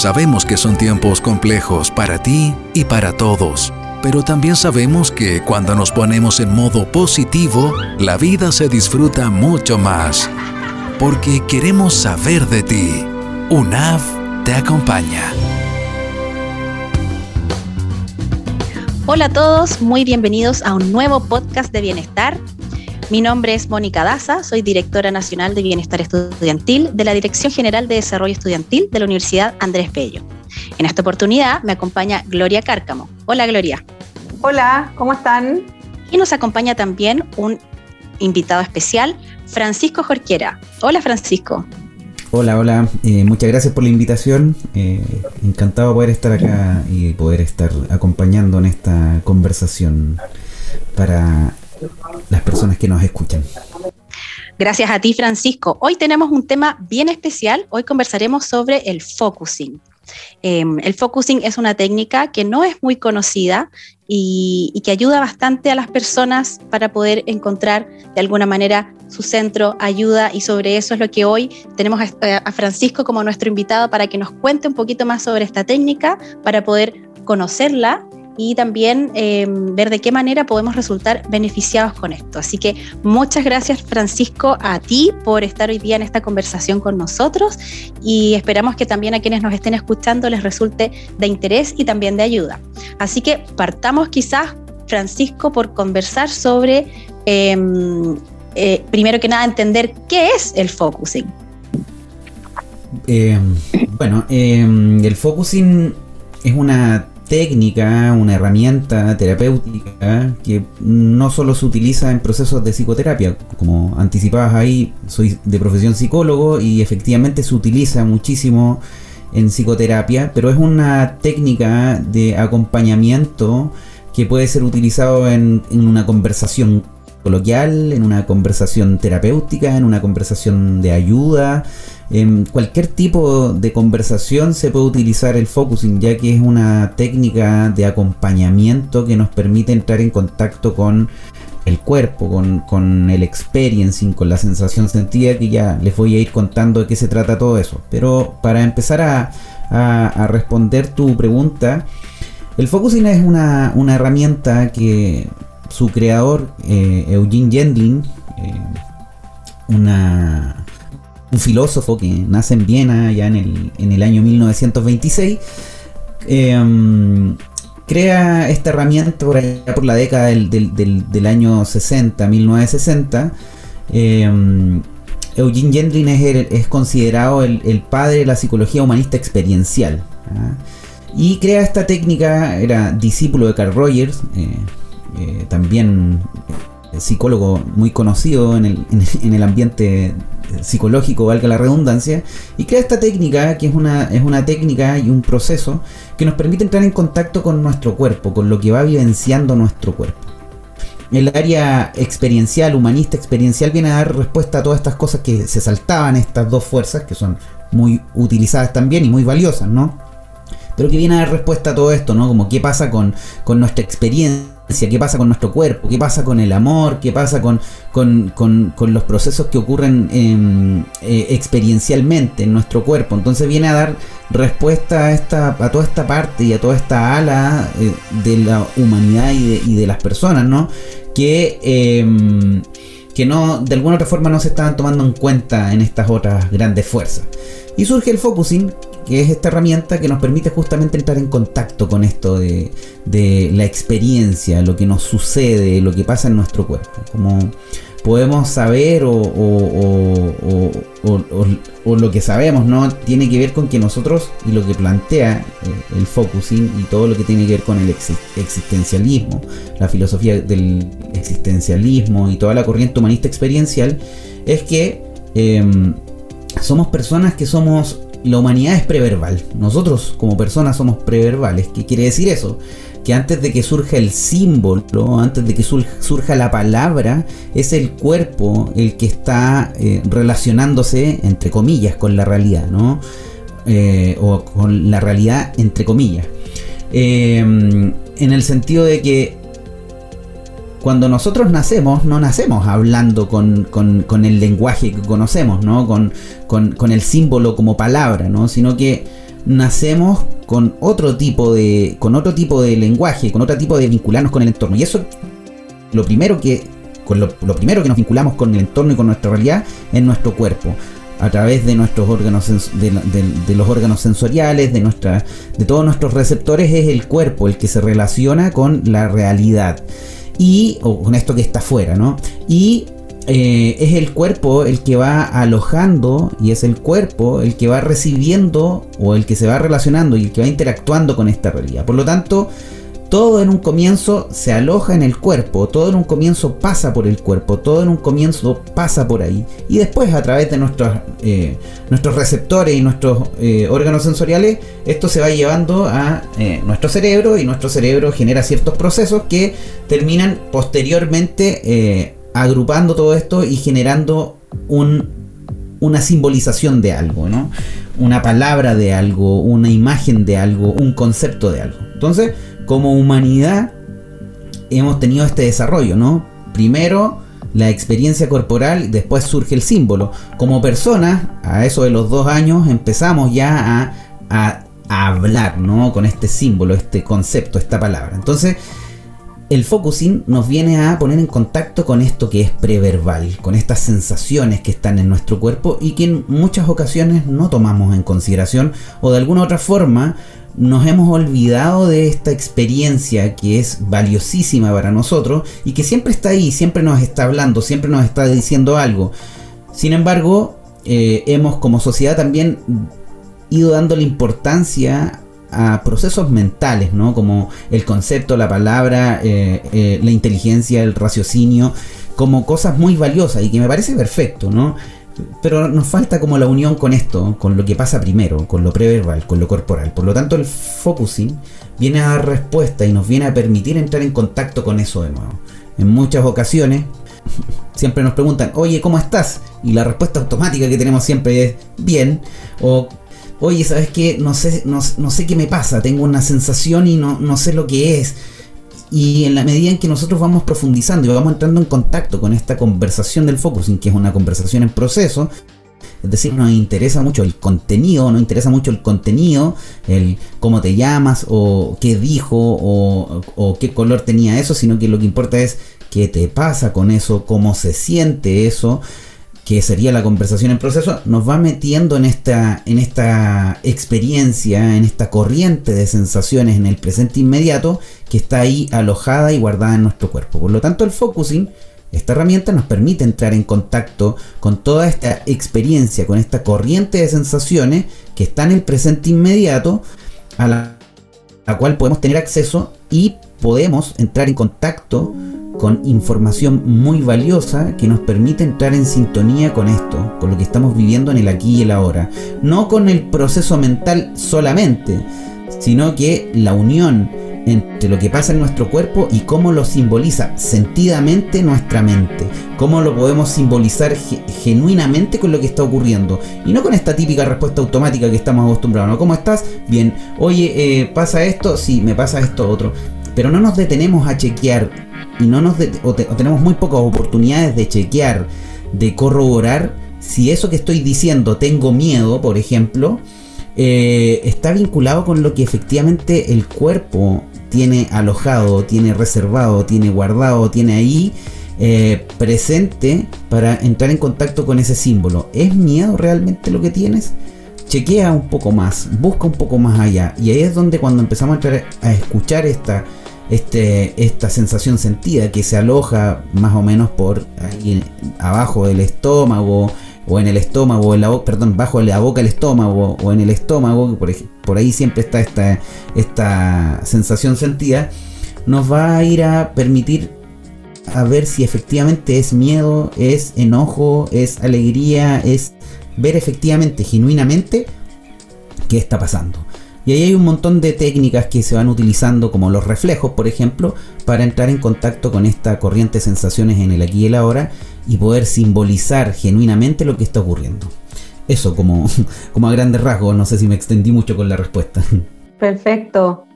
Sabemos que son tiempos complejos para ti y para todos, pero también sabemos que cuando nos ponemos en modo positivo, la vida se disfruta mucho más. Porque queremos saber de ti. UNAV te acompaña. Hola a todos, muy bienvenidos a un nuevo podcast de bienestar. Mi nombre es Mónica Daza, soy directora nacional de Bienestar Estudiantil de la Dirección General de Desarrollo Estudiantil de la Universidad Andrés Bello. En esta oportunidad me acompaña Gloria Cárcamo. Hola Gloria. Hola, ¿cómo están? Y nos acompaña también un invitado especial, Francisco Jorquera. Hola Francisco. Hola, hola. Eh, muchas gracias por la invitación. Eh, encantado de poder estar acá y poder estar acompañando en esta conversación para las personas que nos escuchan. Gracias a ti, Francisco. Hoy tenemos un tema bien especial. Hoy conversaremos sobre el focusing. Em, el focusing es una técnica que no es muy conocida y, que ayuda bastante a las personas para poder encontrar de alguna manera su centro, ayuda y sobre eso es lo que hoy tenemos a Francisco como nuestro invitado para que nos cuente un poquito más sobre esta técnica, para poder conocerla y también em, ver de qué manera podemos resultar beneficiados con esto. Así que muchas gracias Francisco a ti por estar hoy día en esta conversación con nosotros y esperamos que también a quienes nos estén escuchando les resulte de interés y también de ayuda. Así que partamos quizás Francisco por conversar sobre, em, eh, primero que nada, entender qué es el focusing. Em, bueno, el focusing es una técnica, una herramienta terapéutica que no solo se utiliza en procesos de psicoterapia, como anticipabas ahí, soy de profesión psicólogo y efectivamente se utiliza muchísimo en psicoterapia, pero es una técnica de acompañamiento que puede ser utilizado en, en una conversación coloquial, en una conversación terapéutica, en una conversación de ayuda, en cualquier tipo de conversación se puede utilizar el focusing, ya que es una técnica de acompañamiento que nos permite entrar en contacto con el cuerpo, con, el experiencing, con la sensación sentida, que ya les voy a ir contando de qué se trata todo eso. Pero para empezar a, responder tu pregunta, el focusing es una, herramienta que su creador, eh, Eugene Gendlin, eh, una un filósofo que nace en Viena ya en el, en el año 1926, em, crea esta herramienta por, por la década del, año 60, 1960. Em, Eugene Gendlin es, considerado el, padre de la psicología humanista experiencial. ¿ah? Y crea esta técnica, era discípulo de Carl Rogers, eh, eh, también psicólogo muy conocido en el, en el ambiente psicológico, valga la redundancia, y crea esta técnica, que es una, es una técnica y un proceso que nos permite entrar en contacto con nuestro cuerpo, con lo que va vivenciando nuestro cuerpo. El área experiencial, humanista experiencial, viene a dar respuesta a todas estas cosas que se saltaban, estas dos fuerzas, que son muy utilizadas también y muy valiosas, ¿no? Pero que viene a dar respuesta a todo esto, ¿no? Como qué pasa con, con nuestra experiencia qué pasa con nuestro cuerpo, qué pasa con el amor, qué pasa con, con, los procesos que ocurren em, eh, experiencialmente en nuestro cuerpo. Entonces viene a dar respuesta a, esta, a toda esta parte y a toda esta ala eh, de la humanidad y de, las personas, ¿no? Que, em, que no, de alguna otra forma no se estaban tomando en cuenta en estas otras grandes fuerzas. Y surge el focusing, que es esta herramienta que nos permite justamente entrar en contacto con esto de, la experiencia, lo que nos sucede, lo que pasa en nuestro cuerpo. Como podemos saber o, lo que sabemos, ¿no? Tiene que ver con que nosotros y lo que plantea eh, el focusing y todo lo que tiene que ver con el existencialismo, la filosofía del existencialismo y toda la corriente humanista experiencial, es que em, somos personas que somos la humanidad es preverbal. Nosotros como personas somos preverbales. ¿Qué quiere decir eso? Que antes de que surja el símbolo, antes de que surja la palabra, es el cuerpo el que está eh, relacionándose, entre comillas, con la realidad, ¿no? Eh, o con la realidad, entre comillas. Eh, en el sentido de que cuando nosotros nacemos, no nacemos hablando con, el lenguaje que conocemos, ¿no? Con, el símbolo como palabra, ¿no? Sino que nacemos con otro tipo de con otro tipo de lenguaje, con otro tipo de vincularnos con el entorno. Y eso lo primero que con lo, primero que nos vinculamos con el entorno y con nuestra realidad es nuestro cuerpo a través de nuestros órganos de, los órganos sensoriales, de nuestra de todos nuestros receptores es el cuerpo el que se relaciona con la realidad y o con esto que está afuera, ¿no? Y eh, es el cuerpo el que va alojando y es el cuerpo el que va recibiendo o el que se va relacionando y el que va interactuando con esta realidad. Por lo tanto, todo en un comienzo se aloja en el cuerpo, todo en un comienzo pasa por el cuerpo, todo en un comienzo pasa por ahí. Y después a través de nuestros, eh, nuestros receptores y nuestros eh, órganos sensoriales, esto se va llevando a nuestro cerebro y nuestro cerebro genera ciertos procesos que terminan posteriormente agrupando todo esto y generando una simbolización de algo, ¿no? Una palabra de algo, una imagen de algo, un concepto de algo. Entonces, como humanidad, hemos tenido este desarrollo, ¿no? Primero la experiencia corporal, después surge el símbolo. Como personas, a eso de los dos años, empezamos ya a, hablar, ¿no? Con este símbolo, este concepto, esta palabra. Entonces, el focusing nos viene a poner en contacto con esto que es preverbal, con estas sensaciones que están en nuestro cuerpo y que en muchas ocasiones no tomamos en consideración o de alguna otra forma nos hemos olvidado de esta experiencia que es valiosísima para nosotros y que siempre está ahí, siempre nos está hablando, siempre nos está diciendo algo. Sin embargo, eh, hemos como sociedad también ido dando la importancia a procesos mentales, ¿no? Como el concepto, la palabra, eh, eh, la inteligencia, el raciocinio, como cosas muy valiosas y que me parece perfecto, ¿no? Pero nos falta como la unión con esto, con lo que pasa primero, con lo preverbal, con lo corporal. Por lo tanto, el focusing viene a dar respuesta y nos viene a permitir entrar en contacto con eso de nuevo. En muchas ocasiones siempre nos preguntan, oye, ¿cómo estás? Y la respuesta automática que tenemos siempre es bien. O oye, ¿sabes qué? No sé, no, sé qué me pasa, tengo una sensación y no, no sé lo que es. Y en la medida en que nosotros vamos profundizando y vamos entrando en contacto con esta conversación del focusing, que es una conversación en proceso, es decir, nos interesa mucho el contenido, nos interesa mucho el contenido, el cómo te llamas, o qué dijo, o, o, qué color tenía eso, sino que lo que importa es qué te pasa con eso, cómo se siente eso, que sería la conversación en proceso, nos va metiendo en esta, en esta experiencia, en esta corriente de sensaciones en el presente inmediato que está ahí alojada y guardada en nuestro cuerpo. Por lo tanto, el focusing, esta herramienta nos permite entrar en contacto con toda esta experiencia, con esta corriente de sensaciones que está en el presente inmediato, a la, a la cual podemos tener acceso y podemos entrar en contacto con información muy valiosa que nos permite entrar en sintonía con esto, con lo que estamos viviendo en el aquí y el ahora. No con el proceso mental solamente, sino que la unión entre lo que pasa en nuestro cuerpo y cómo lo simboliza sentidamente nuestra mente, cómo lo podemos simbolizar genuinamente con lo que está ocurriendo y no con esta típica respuesta automática que estamos acostumbrados. ¿Cómo estás? Bien. Oye, eh, ¿pasa esto? Sí, me pasa esto otro. Pero no nos detenemos a chequear y no nos o, tenemos muy pocas oportunidades de chequear, de corroborar si eso que estoy diciendo, tengo miedo, por ejemplo, eh, está vinculado con lo que efectivamente el cuerpo tiene alojado, tiene reservado, tiene guardado, tiene ahí eh, presente para entrar en contacto con ese símbolo. ¿Es miedo realmente lo que tienes? Chequea un poco más, busca un poco más allá. Y ahí es donde cuando empezamos a, entrar a escuchar esta este, esta sensación sentida que se aloja más o menos por ahí abajo del estómago o en el estómago, en la, perdón, bajo la boca del estómago o en el estómago, por, por ahí siempre está esta, esta sensación sentida, nos va a ir a permitir a ver si efectivamente es miedo, es enojo, es alegría, es ver efectivamente, genuinamente, qué está pasando. Y ahí hay un montón de técnicas que se van utilizando, como los reflejos, por ejemplo, para entrar en contacto con esta corriente de sensaciones en el aquí y el ahora y poder simbolizar genuinamente lo que está ocurriendo. Eso como, como a grandes rasgos, no sé si me extendí mucho con la respuesta. Perfecto.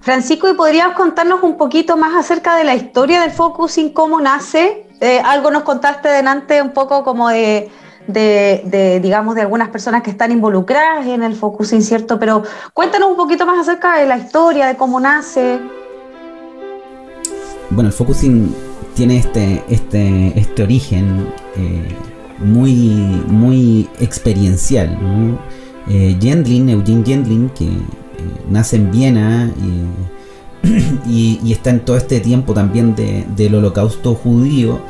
Francisco, ¿y podrías contarnos un poquito más acerca de la historia del focusing, cómo nace? Eh, algo nos contaste delante un poco como de de, digamos, de algunas personas que están involucradas en el focusing, ¿cierto? Pero cuéntanos un poquito más acerca de la historia, de cómo nace. Bueno, el focusing tiene este, este, este origen eh, muy, muy experiencial. ¿no? Eh, Eugene Gendlin, que eh, nace en Viena y, está en todo este tiempo también del holocausto judío,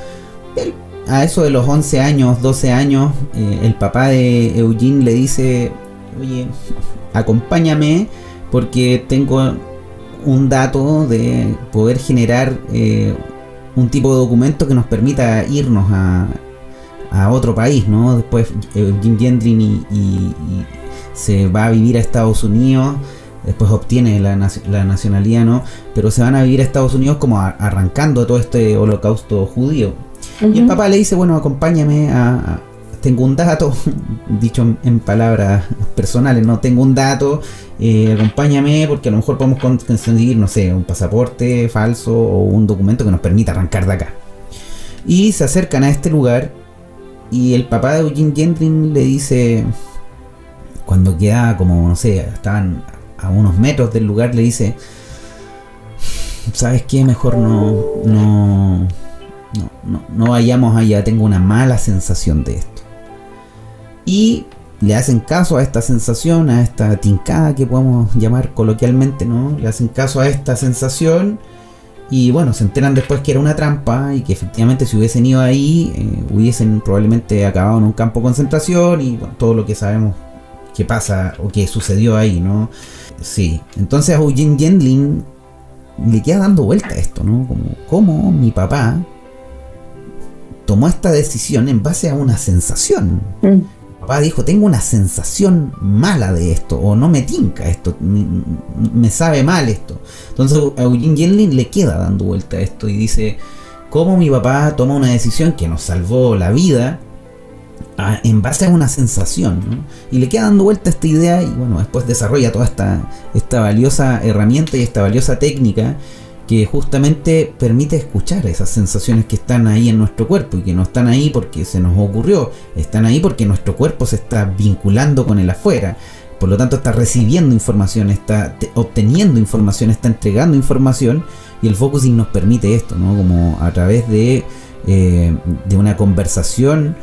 a eso de los 11 años, 12 años, eh, el papá de Eugene le dice, oye, acompáñame porque tengo un dato de poder generar eh, un tipo de documento que nos permita irnos a, otro país, ¿no? Después Eugene Gendrin y, se va a vivir a Estados Unidos, después obtiene la, nacionalidad, ¿no? Pero se van a vivir a Estados Unidos como arrancando todo este holocausto judío. Y el papá le dice, bueno, acompáñame a, tengo un dato, dicho en, palabras personales, no tengo un dato, eh, acompáñame porque a lo mejor podemos conseguir, no sé, un pasaporte falso o un documento que nos permita arrancar de acá. Y se acercan a este lugar y el papá de Eugene Gentry le dice, cuando queda como, no sé, estaban a unos metros del lugar, le dice, ¿sabes qué? Mejor no, no, no, no, vayamos allá, tengo una mala sensación de esto. Y le hacen caso a esta sensación, a esta tincada que podemos llamar coloquialmente, ¿no? Le hacen caso a esta sensación y bueno, se enteran después que era una trampa y que efectivamente si hubiesen ido ahí, eh, hubiesen probablemente acabado en un campo de concentración y todo lo que sabemos que pasa o que sucedió ahí, ¿no? Sí, entonces a Eugene Gendlin le queda dando vuelta a esto, ¿no? Como, ¿cómo mi papá tomó esta decisión en base a una sensación. Mm. Papá dijo, tengo una sensación mala de esto, o no me tinca esto, me, sabe mal esto. Entonces a Eugene Yenlin le queda dando vuelta a esto y dice, ¿cómo mi papá toma una decisión que nos salvó la vida en base a una sensación? Y le queda dando vuelta esta idea y bueno, después desarrolla toda esta, esta valiosa herramienta y esta valiosa técnica que justamente permite escuchar esas sensaciones que están ahí en nuestro cuerpo y que no están ahí porque se nos ocurrió, están ahí porque nuestro cuerpo se está vinculando con el afuera. Por lo tanto, está recibiendo información, está obteniendo información, está entregando información y el focusing nos permite esto, ¿no? Como a través de, eh, de una conversación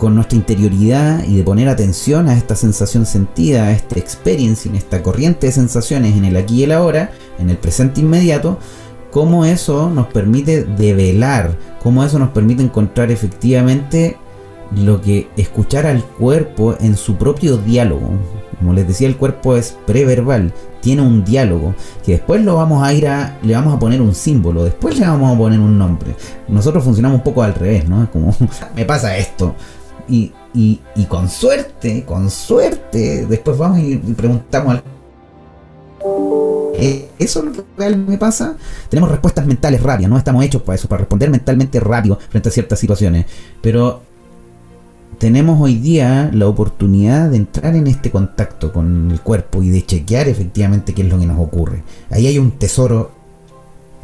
con nuestra interioridad y de poner atención a esta sensación sentida, a este experiencing, esta corriente de sensaciones en el aquí y el ahora, en el presente inmediato, cómo eso nos permite develar, cómo eso nos permite encontrar efectivamente lo que escuchar al cuerpo en su propio diálogo. Como les decía, el cuerpo es preverbal, tiene un diálogo, que después lo vamos a ir a, le vamos a poner un símbolo, después le vamos a poner un nombre. Nosotros funcionamos un poco al revés, ¿no? Es como, me pasa esto, y, con suerte, con suerte, después vamos y, preguntamos al... Eh, ¿Eso es lo que me pasa? Tenemos respuestas mentales rápidas, no estamos hechos para eso, para responder mentalmente rápido frente a ciertas situaciones. Pero tenemos hoy día la oportunidad de entrar en este contacto con el cuerpo y de chequear efectivamente qué es lo que nos ocurre. Ahí hay un tesoro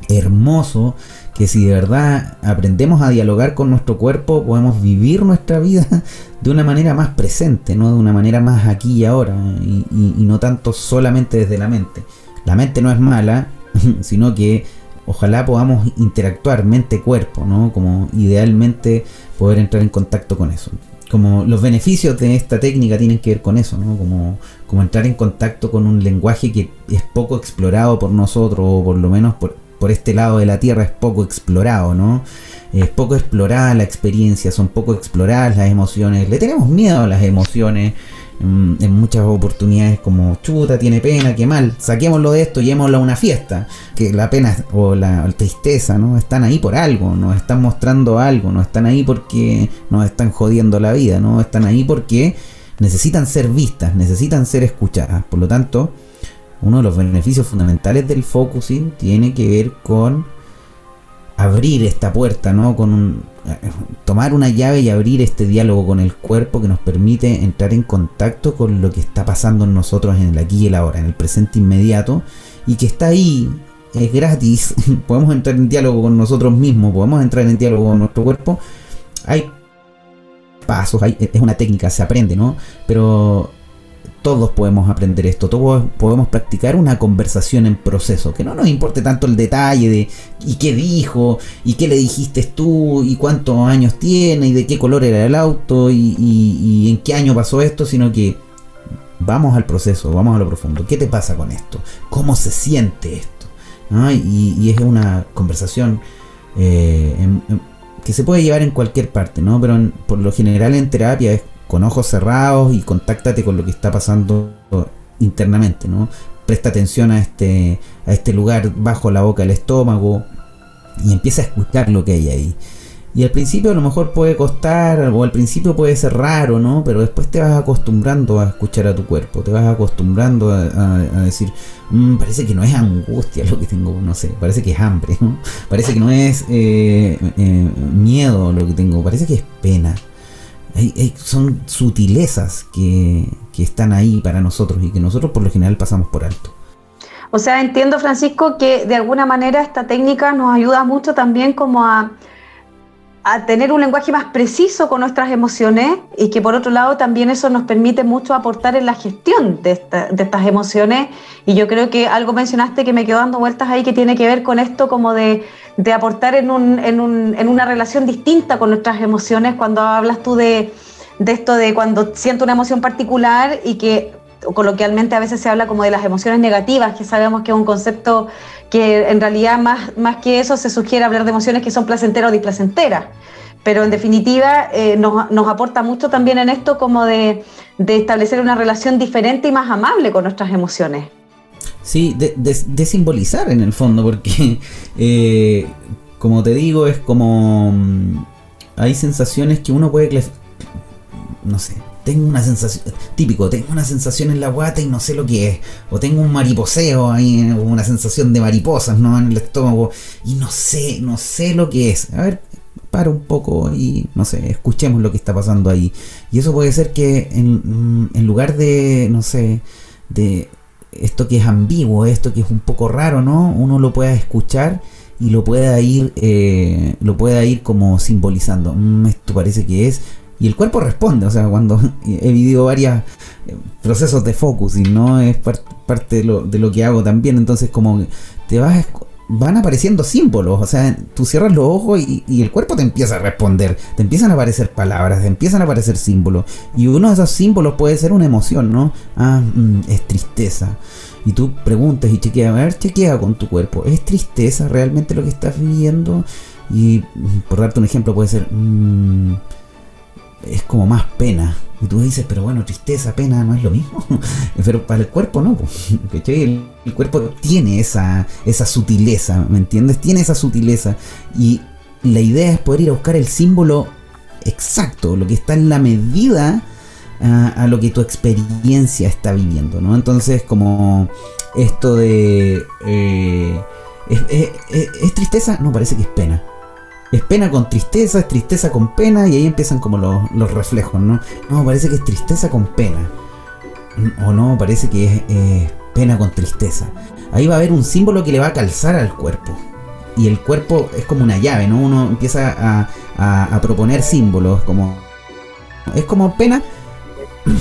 hermoso que si de verdad aprendemos a dialogar con nuestro cuerpo, podemos vivir nuestra vida de una manera más presente, ¿no? de una manera más aquí y ahora, y, no tanto solamente desde la mente. La mente no es mala, sino que ojalá podamos interactuar mente-cuerpo, ¿no? Como idealmente poder entrar en contacto con eso. Como los beneficios de esta técnica tienen que ver con eso, ¿no? Como, como entrar en contacto con un lenguaje que es poco explorado por nosotros, o por lo menos por, por este lado de la Tierra es poco explorado, ¿no? Es poco explorada la experiencia, son poco exploradas las emociones. Le tenemos miedo a las emociones mm, en, muchas oportunidades como chuta, tiene pena, qué mal, saquémoslo de esto, llevémoslo a una fiesta. Que la pena o la, tristeza, ¿no? Están ahí por algo, nos están mostrando algo, no están ahí porque nos están jodiendo la vida, ¿no? Están ahí porque necesitan ser vistas, necesitan ser escuchadas. Por lo tanto, uno de los beneficios fundamentales del focusing tiene que ver con abrir esta puerta, ¿no? Con tomar una llave y abrir este diálogo con el cuerpo que nos permite entrar en contacto con lo que está pasando en nosotros en el aquí y el ahora, en el presente inmediato, y que está ahí, es gratis, podemos entrar en diálogo con nosotros mismos, podemos entrar en diálogo con nuestro cuerpo. Hay pasos, es una técnica, se aprende, ¿no? Pero todos podemos aprender esto, todos podemos practicar una conversación en proceso, que no nos importe tanto el detalle de y qué dijo, y qué le dijiste tú, y cuántos años tiene, y de qué color era el auto, y, en qué año pasó esto, sino que vamos al proceso, vamos a lo profundo. ¿Qué te pasa con esto? ¿Cómo se siente esto? Y, es una conversación eh, que se puede llevar en cualquier parte, ¿no? Pero por lo general en terapia es con ojos cerrados y contáctate con lo que está pasando internamente, ¿no? Presta atención a este, a este lugar bajo la boca del estómago y empieza a escuchar lo que hay ahí. Y al principio a lo mejor puede costar, o al principio puede ser raro, ¿no? Pero después te vas acostumbrando a escuchar a tu cuerpo, te vas acostumbrando a, decir, mm, parece que no es angustia lo que tengo, no sé, parece que es hambre, ¿no? Parece que no es eh, eh, miedo lo que tengo, parece que es pena son sutilezas que, están ahí para nosotros y que nosotros por lo general pasamos por alto. O sea, entiendo, Francisco, que de alguna manera esta técnica nos ayuda mucho también como a, a tener un lenguaje más preciso con nuestras emociones y que por otro lado también eso nos permite mucho aportar en la gestión de, de estas emociones. Y yo creo que algo mencionaste que me quedó dando vueltas ahí que tiene que ver con esto como de aportar en, un, en, un, en, una relación distinta con nuestras emociones cuando hablas tú de, esto de cuando siento una emoción particular y que coloquialmente a veces se habla como de las emociones negativas, que sabemos que es un concepto que en realidad más, más que eso se sugiere hablar de emociones que son placenteras o displacenteras. Pero en definitiva eh, nos, nos, aporta mucho también en esto como de, de establecer una relación diferente y más amable con nuestras emociones. Sí, de, simbolizar en el fondo, porque eh, como te digo, es como... Mm, hay sensaciones que uno puede... No sé, tengo una sensación, típico, tengo una sensación en la guata y no sé lo que es. O tengo un mariposeo ahí, una sensación de mariposas, ¿no? En el estómago y no sé, no sé lo que es. A ver, para un poco y no sé, escuchemos lo que está pasando ahí. Y eso puede ser que en, lugar de, no sé, de esto que es ambiguo, esto que es un poco raro, ¿no? Uno lo pueda escuchar y lo pueda ir, eh, lo pueda ir como simbolizando. Mm, esto parece que es. Y el cuerpo responde, o sea, cuando he vivido varios eh, procesos de focusing, ¿no? Es parte de lo, de lo que hago también, entonces como te vas van apareciendo símbolos, o sea, tú cierras los ojos y, el cuerpo te empieza a responder, te empiezan a aparecer palabras, te empiezan a aparecer símbolos, y uno de esos símbolos puede ser una emoción, ¿no? Ah, mm, es tristeza. Y tú preguntas y chequeas, a ver, chequea con tu cuerpo, ¿es tristeza realmente lo que estás viviendo? Y mm, por darte un ejemplo puede ser, mm, es como más pena, y tú dices, pero bueno, tristeza, pena, no es lo mismo. pero para el cuerpo no. El, cuerpo tiene esa, esa sutileza, ¿me entiendes? Tiene esa sutileza. Y la idea es poder ir a buscar el símbolo exacto, lo que está en la medida a, lo que tu experiencia está viviendo, ¿no? Entonces, como esto de... Eh, ¿Es tristeza? No, parece que es pena es pena con tristeza, es tristeza con pena, y ahí empiezan como los, reflejos, ¿no? No, parece que es tristeza con pena. O no, parece que es pena con tristeza. Ahí va a haber un símbolo que le va a calzar al cuerpo. Y el cuerpo es como una llave, ¿no? Uno empieza a, a proponer símbolos, como... Es como pena,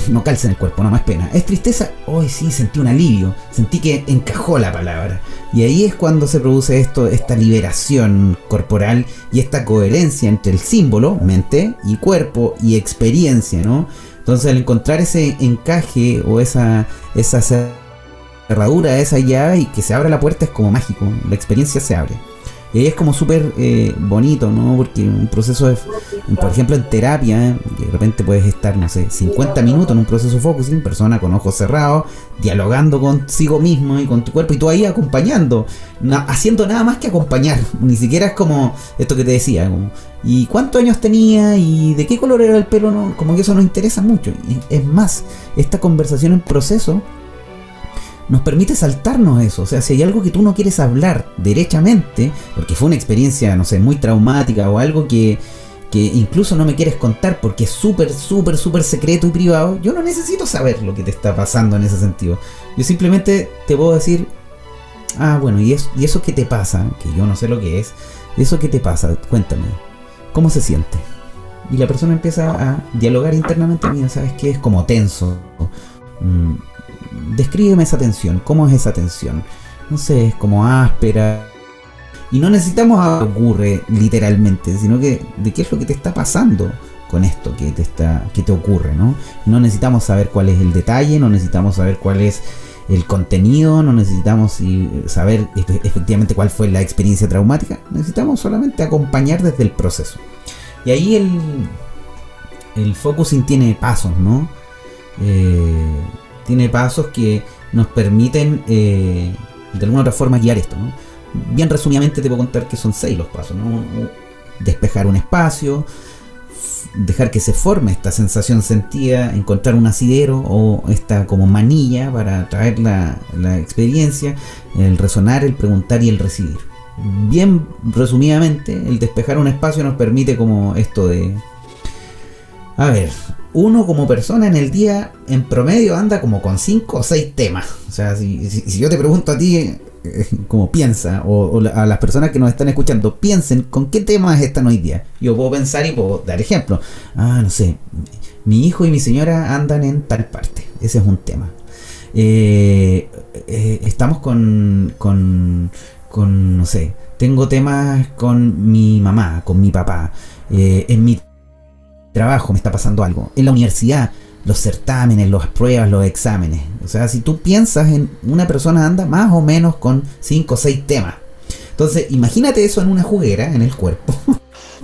no calza en el cuerpo, no más pena. Es tristeza, hoy sí sentí un alivio, sentí que encajó la palabra. Y ahí es cuando se produce esto, esta liberación corporal y esta coherencia entre el símbolo, mente y cuerpo y experiencia, ¿no? Entonces al encontrar ese encaje o esa, esa cerradura, esa llave y que se abra la puerta es como mágico, la experiencia se abre. Y es como súper eh, bonito, ¿no? Porque un proceso de, por ejemplo, en terapia, de repente puedes estar, no sé, 50 minutos en un proceso focusing, persona con ojos cerrados, dialogando consigo mismo y con tu cuerpo, y tú ahí acompañando, haciendo nada más que acompañar. Ni siquiera es como esto que te decía, como, ¿y cuántos años tenía? ¿Y de qué color era el pelo? No, como que eso no interesa mucho. Es más, esta conversación en proceso nos permite saltarnos eso. O sea, si hay algo que tú no quieres hablar derechamente, porque fue una experiencia, no sé, muy traumática o algo que, que incluso no me quieres contar porque es súper, súper, súper secreto y privado, yo no necesito saber lo que te está pasando en ese sentido. Yo simplemente te puedo decir, ah, bueno, ¿y, eso, y eso qué te pasa? Que yo no sé lo que es. ¿Eso qué te pasa? Cuéntame. ¿Cómo se siente? y la persona empieza a dialogar internamente, mira, ¿sabes qué? Es como tenso. Mm, descríbeme esa tensión, ¿cómo es esa tensión? No sé, es como áspera. Y no necesitamos a ocurre literalmente, sino que de qué es lo que te está pasando con esto que te está que te ocurre, ¿no? No necesitamos saber cuál es el detalle, no necesitamos saber cuál es el contenido, no necesitamos saber efectivamente cuál fue la experiencia traumática, necesitamos solamente acompañar desde el proceso. Y ahí el, el focusing tiene pasos, ¿no? Eh, tiene pasos que nos permiten eh, de alguna otra forma guiar esto. Bien resumidamente te puedo contar que son seis los pasos. Despejar un espacio, dejar que se forme esta sensación sentida, encontrar un asidero o esta como manilla para traer la, experiencia, el resonar, el preguntar y el recibir. Bien resumidamente, el despejar un espacio nos permite como esto de... A ver, uno como persona en el día en promedio anda como con 5 o 6 temas. O sea, si, yo te pregunto a ti como piensa, o, a las personas que nos están escuchando, piensen con qué temas están hoy día. Yo puedo pensar y puedo dar ejemplo. Ah, no sé, mi hijo y mi señora andan en tal parte. Ese es un tema. Eh, eh, estamos con, con, con, no sé, tengo temas con mi mamá, con mi papá. Eh, en mi trabajo me está pasando algo. En la universidad los certámenes, las pruebas, los exámenes. O sea, si tú piensas en una persona anda más o menos con 5 o 6 temas. Entonces, imagínate eso en una juguera, en el cuerpo.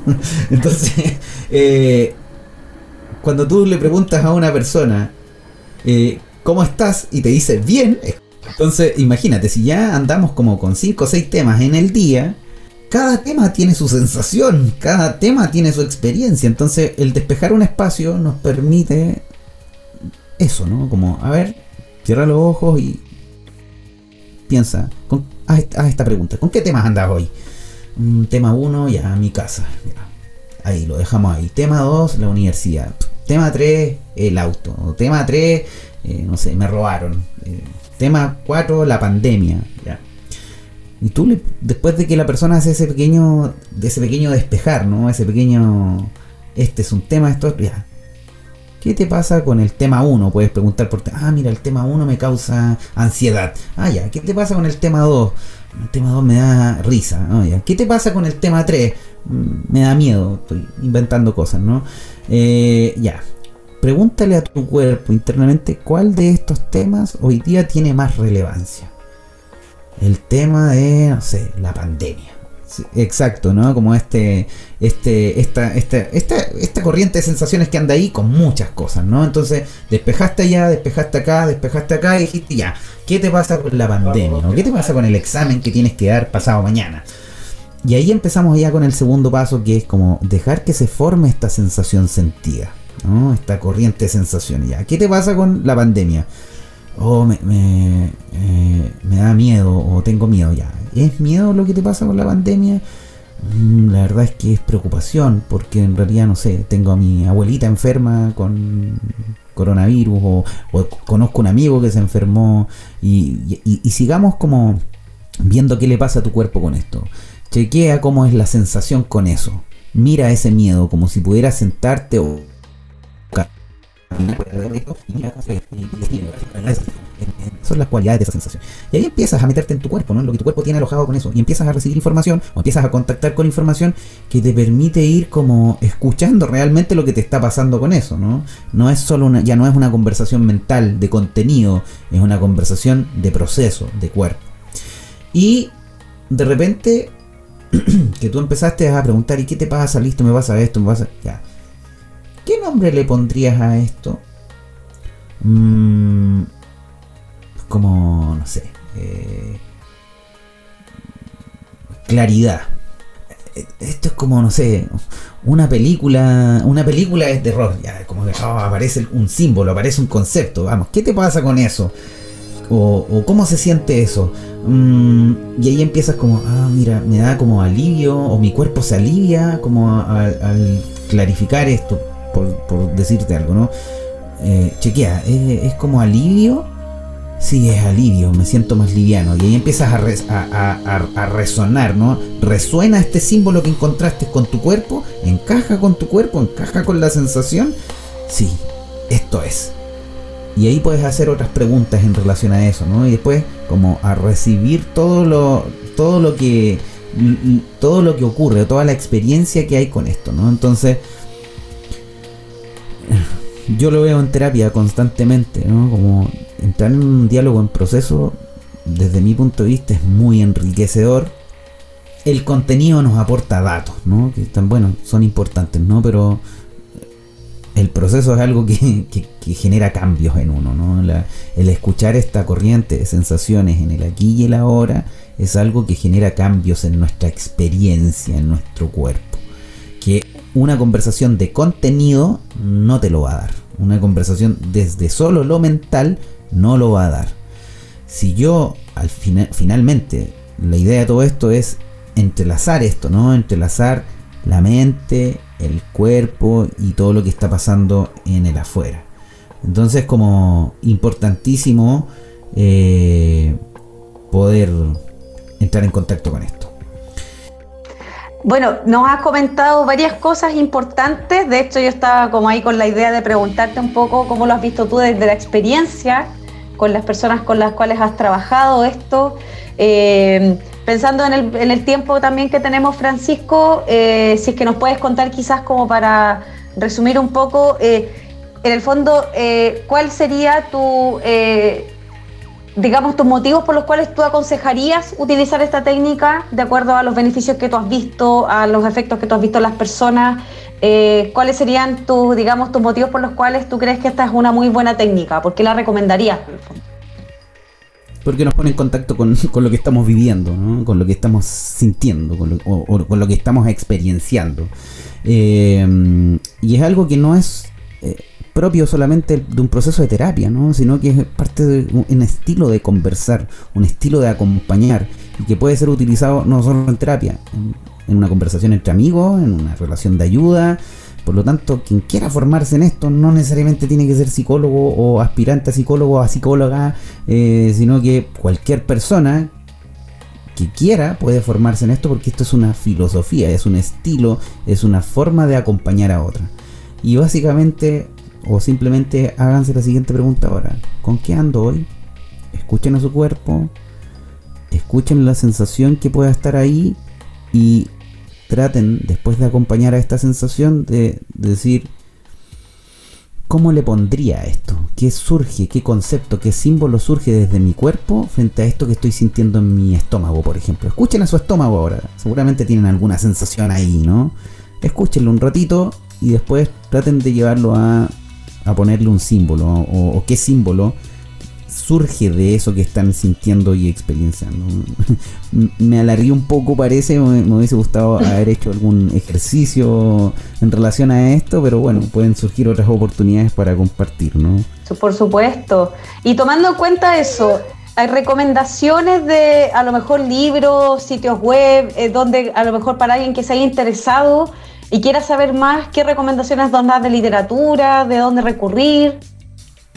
Entonces, eh, cuando tú le preguntas a una persona, eh, ¿cómo estás? Y te dice, bien. Entonces, imagínate, si ya andamos como con 5 o 6 temas en el día, cada tema tiene su sensación, cada tema tiene su experiencia. Entonces, el despejar un espacio nos permite eso, ¿no? Como, a ver, cierra los ojos y piensa, con, haz, esta pregunta, ¿con qué temas andas hoy? Mm, tema 1, ya, mi casa. Ahí, lo dejamos ahí. Tema 2, la universidad. Tema 3, el auto. Tema 3, eh, no sé, me robaron. Eh, tema 4, la pandemia. Ya. Y tú, después de que la persona hace ese pequeño, de ese pequeño despejar, ¿no? Ese pequeño, este es un tema, esto, ya, ¿Qué te pasa con el tema 1? Puedes preguntar por... Ah, mira, el tema 1 me causa ansiedad. Ah, ya. ¿Qué te pasa con el tema 2? El tema 2 me da risa. Ah, ya. ¿Qué te pasa con el tema 3? Mm, me da miedo. Estoy inventando cosas, ¿no? Eh, ya. Pregúntale a tu cuerpo internamente cuál de estos temas hoy día tiene más relevancia. El tema de, no sé, la pandemia exacto, ¿no? Como este, este, esta, esta, esta, esta corriente de sensaciones que anda ahí con muchas cosas, ¿no? Entonces, despejaste allá, despejaste acá, despejaste acá y dijiste ya, ¿qué te pasa con la pandemia? ¿Qué te pasa con el examen que tienes que dar pasado mañana? Y ahí empezamos ya con el segundo paso que es como dejar que se forme esta sensación sentida, ¿no? Esta corriente de sensaciones. Ya, ¿qué te pasa con la pandemia? Oh, me, me, eh, me da miedo o tengo miedo ya ¿Es miedo lo que te pasa con la pandemia? Mm, la verdad es que es preocupación, porque en realidad, no sé, tengo a mi abuelita enferma con coronavirus o, conozco un amigo que se enfermó y, sigamos como viendo qué le pasa a tu cuerpo con esto. Chequea cómo es la sensación con eso. Mira ese miedo como si pudieras sentarte o son las cualidades de esa sensación. Y ahí empiezas a meterte en tu cuerpo, ¿no? Lo que tu cuerpo tiene alojado con eso. Y empiezas a recibir información o empiezas a contactar con información que te permite ir como escuchando realmente lo que te está pasando con eso, ¿no? No es solo una, ya no es una conversación mental de contenido, es una conversación de proceso, de cuerpo. Y de repente que tú empezaste a preguntar, ¿y qué te pasa? Listo, me pasa esto, me pasa... Ya ¿Qué nombre le pondrías a esto? Mm, como, no sé, eh, claridad. Esto es como, no sé, una película, una película es de terror, ya, como que oh, aparece un símbolo, aparece un concepto, vamos, ¿qué te pasa con eso? O, cómo se siente eso. Mm, y ahí empiezas como, ah, mira, me da como alivio, o mi cuerpo se alivia como al clarificar esto por, decirte algo, ¿no? Eh, chequea, es, como alivio, sí, es alivio, me siento más liviano. Y ahí empiezas a, resonar, ¿no? Resuena este símbolo que encontraste con tu cuerpo, encaja con tu cuerpo, encaja con la sensación. Sí, esto es. Y ahí puedes hacer otras preguntas en relación a eso, ¿no? Y después como a recibir todo lo, todo lo que todo lo que ocurre, toda la experiencia que hay con esto, ¿no? Entonces, yo lo veo en terapia constantemente, ¿no? Como entrar en un diálogo en proceso, desde mi punto de vista, es muy enriquecedor. El contenido nos aporta datos, ¿no? Que están, bueno, son importantes, ¿no? Pero el proceso es algo que, genera cambios en uno, ¿no? el escuchar esta corriente de sensaciones en el aquí y el ahora es algo que genera cambios en nuestra experiencia, en nuestro cuerpo. Que una conversación de contenido no te lo va a dar. Una conversación desde solo lo mental no lo va a dar. Si yo al final, finalmente, la idea de todo esto es entrelazar esto, ¿no? Entrelazar la mente, el cuerpo y todo lo que está pasando en el afuera. Entonces como importantísimo eh, poder entrar en contacto con esto. Bueno, nos has comentado varias cosas importantes. De hecho, yo estaba como ahí con la idea de preguntarte un poco cómo lo has visto tú desde la experiencia con las personas con las cuales has trabajado esto. Eh, pensando en el, tiempo también que tenemos, Francisco, eh, si es que nos puedes contar quizás como para resumir un poco, eh, en el fondo, ¿cuál sería tu digamos, tus motivos por los cuales tú aconsejarías utilizar esta técnica de acuerdo a los beneficios que tú has visto, a los efectos que tú has visto en las personas. Eh, ¿Cuáles serían tus, digamos, tus motivos por los cuales tú crees que esta es una muy buena técnica? ¿Por qué la recomendarías? Porque nos pone en contacto con, lo que estamos viviendo, con lo que estamos sintiendo, con lo, o, con lo que estamos experienciando. Eh, y es algo que no es eh, propio solamente de un proceso de terapia, ¿no? sino que es parte de un estilo de conversar, un estilo de acompañar, y que puede ser utilizado no solo en terapia, en, una conversación entre amigos, en una relación de ayuda. Por lo tanto, quien quiera formarse en esto no necesariamente tiene que ser psicólogo o aspirante a psicólogo o a psicóloga, eh, sino que cualquier persona que quiera puede formarse en esto porque esto es una filosofía, es un estilo, es una forma de acompañar a otra. Y básicamente o simplemente háganse la siguiente pregunta ahora. ¿Con qué ando hoy? Escuchen a su cuerpo. Escuchen la sensación que pueda estar ahí. Y traten, después de acompañar a esta sensación, de, decir, ¿cómo le pondría esto? ¿Qué surge? ¿Qué concepto? ¿Qué símbolo surge desde mi cuerpo frente a esto que estoy sintiendo en mi estómago, por ejemplo? Escuchen a su estómago ahora. Seguramente tienen alguna sensación ahí, ¿no? Escúchenlo un ratito y después traten de llevarlo a a ponerle un símbolo o, qué símbolo surge de eso que están sintiendo y experienciando. me alargué un poco, parece, me, hubiese gustado haber hecho algún ejercicio en relación a esto, pero bueno, pueden surgir otras oportunidades para compartir, ¿no? Por supuesto. Y tomando en cuenta eso, hay recomendaciones de a lo mejor libros, sitios web, eh, donde a lo mejor para alguien que se haya interesado y quieras saber más, ¿qué recomendaciones das de literatura? ¿De dónde recurrir?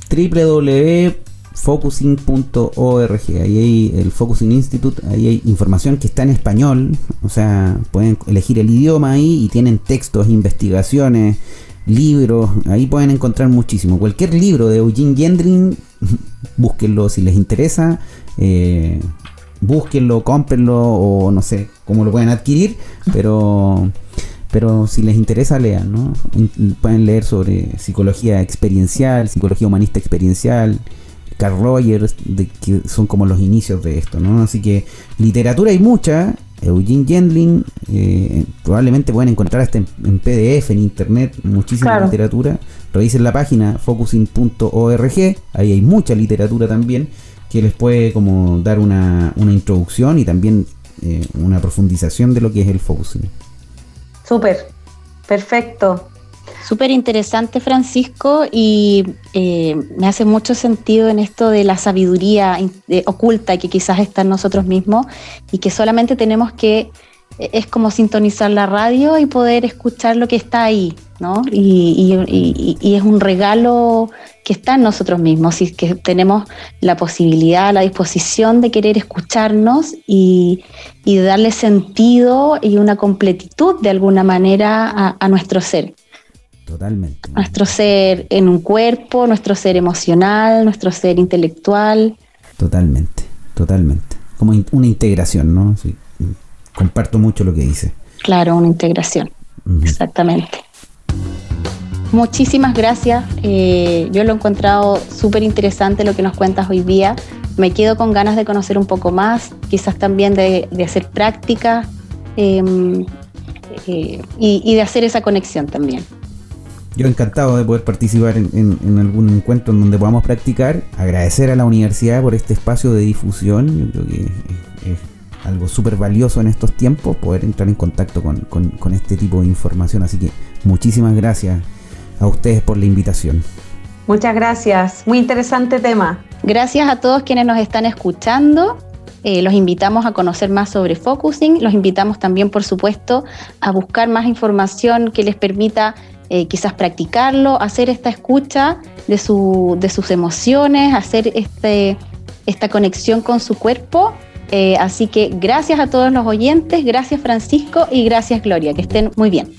www.focusing.org Ahí hay el Focusing Institute, ahí hay información que está en español, o sea, pueden elegir el idioma ahí y tienen textos, investigaciones, libros, ahí pueden encontrar muchísimo. Cualquier libro de Eugene Gendrin, búsquenlo si les interesa, eh, búsquenlo, cómprenlo o no sé cómo lo pueden adquirir, pero pero si les interesa, lean, ¿no? Pueden leer sobre psicología experiencial, psicología humanista experiencial, Carl Rogers, de, que son como los inicios de esto, ¿no? Así que literatura hay mucha. Eugene Gendlin, eh, probablemente pueden encontrar hasta en, PDF, en internet, muchísima literatura. Revisen la página focusing.org, ahí hay mucha literatura también que les puede como dar una, introducción y también eh, una profundización de lo que es el focusing. Súper, perfecto. Súper interesante, Francisco, y eh, me hace mucho sentido en esto de la sabiduría oculta que quizás está en nosotros mismos y que solamente tenemos que es como sintonizar la radio y poder escuchar lo que está ahí, ¿no? Y, es un regalo que está en nosotros mismos y que tenemos la posibilidad, la disposición de querer escucharnos y, darle sentido y una completitud de alguna manera a, nuestro ser. Totalmente. Nuestro ser en un cuerpo, nuestro ser emocional, nuestro ser intelectual. Totalmente, totalmente. Como una integración, ¿no? Sí comparto mucho lo que dice. Claro, una integración. Exactamente. Muchísimas gracias. Eh, yo lo he encontrado súper interesante lo que nos cuentas hoy día. Me quedo con ganas de conocer un poco más, quizás también de, hacer práctica em, eh, y, de hacer esa conexión también. Yo encantado de poder participar en, algún encuentro en donde podamos practicar. Agradecer a la universidad por este espacio de difusión. Yo creo que es algo súper valioso en estos tiempos, poder entrar en contacto con, este tipo de información. Así que muchísimas gracias a ustedes por la invitación. Muchas gracias, muy interesante tema. Gracias a todos quienes nos están escuchando. Eh, los invitamos a conocer más sobre focusing, los invitamos también, por supuesto, a buscar más información que les permita eh, quizás practicarlo, hacer esta escucha de, su, de sus emociones, hacer este, esta conexión con su cuerpo eh, así que gracias a todos los oyentes, gracias Francisco y gracias Gloria, que estén muy bien.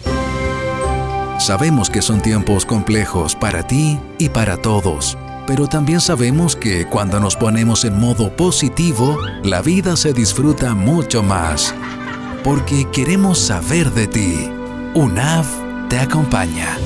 Sabemos que son tiempos complejos para ti y para todos, pero también sabemos que cuando nos ponemos en modo positivo, la vida se disfruta mucho más, porque queremos saber de ti. UNAV te acompaña.